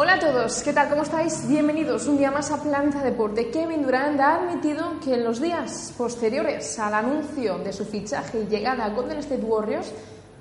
Hola a todos, ¿qué tal? ¿Cómo estáis? Bienvenidos un día más a Planeta Deporte. Kevin Durant ha admitido que en los días posteriores al anuncio de su fichaje y llegada a Golden State Warriors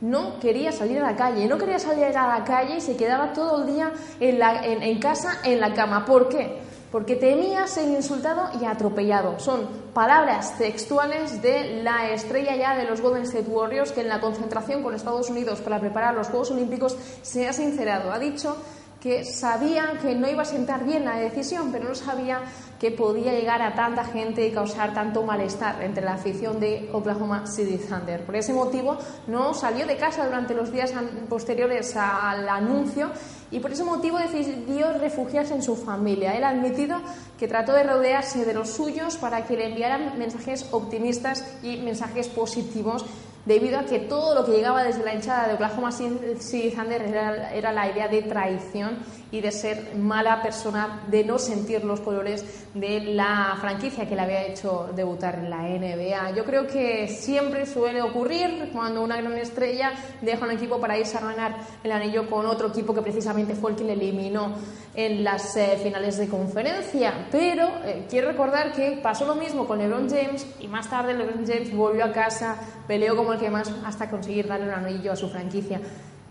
no quería salir a la calle, no quería salir a la calle y se quedaba todo el día en- en casa, en la cama. ¿Por qué? Porque temía ser insultado y atropellado. Son palabras textuales de la estrella ya de los Golden State Warriors que en la concentración con Estados Unidos para preparar los Juegos Olímpicos se ha sincerado. Ha dicho que sabía que no iba a sentar bien la decisión, pero no sabía que podía llegar a tanta gente y causar tanto malestar entre la afición de Oklahoma City Thunder. Por ese motivo no salió de casa durante los días posteriores al anuncio y por ese motivo decidió refugiarse en su familia. Él ha admitido que trató de rodearse de los suyos para que le enviaran mensajes optimistas y mensajes positivos debido a que todo lo que llegaba desde la hinchada de Oklahoma City Thunder era, era la idea de traición y de ser mala persona, de no sentir los colores de la franquicia que le había hecho debutar en la NBA. Yo creo que siempre suele ocurrir cuando una gran estrella deja un equipo para irse a ganar el anillo con otro equipo que precisamente fue el que le eliminó en las eh, finales de conferencia. Pero eh, quiero recordar que pasó lo mismo con LeBron James y más tarde LeBron James volvió a casa, peleó como que más hasta conseguir darle un anillo a su franquicia.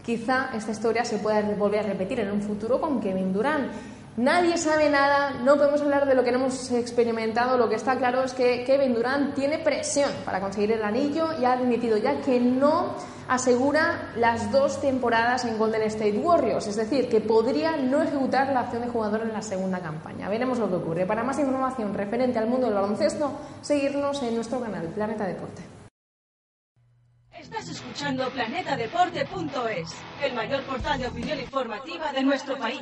Quizá esta historia se pueda volver a repetir en un futuro con Kevin Durant. Nadie sabe nada, no podemos hablar de lo que no hemos experimentado. Lo que está claro es que Kevin Durant tiene presión para conseguir el anillo y ha admitido ya que no asegura las dos temporadas en Golden State Warriors, es decir, que podría no ejecutar la opción de jugador en la segunda campaña. Veremos lo que ocurre. Para más información referente al mundo del baloncesto, seguirnos en nuestro canal Planeta Deporte. Estás escuchando planetadeporte.es, el mayor portal de opinión informativa de nuestro país.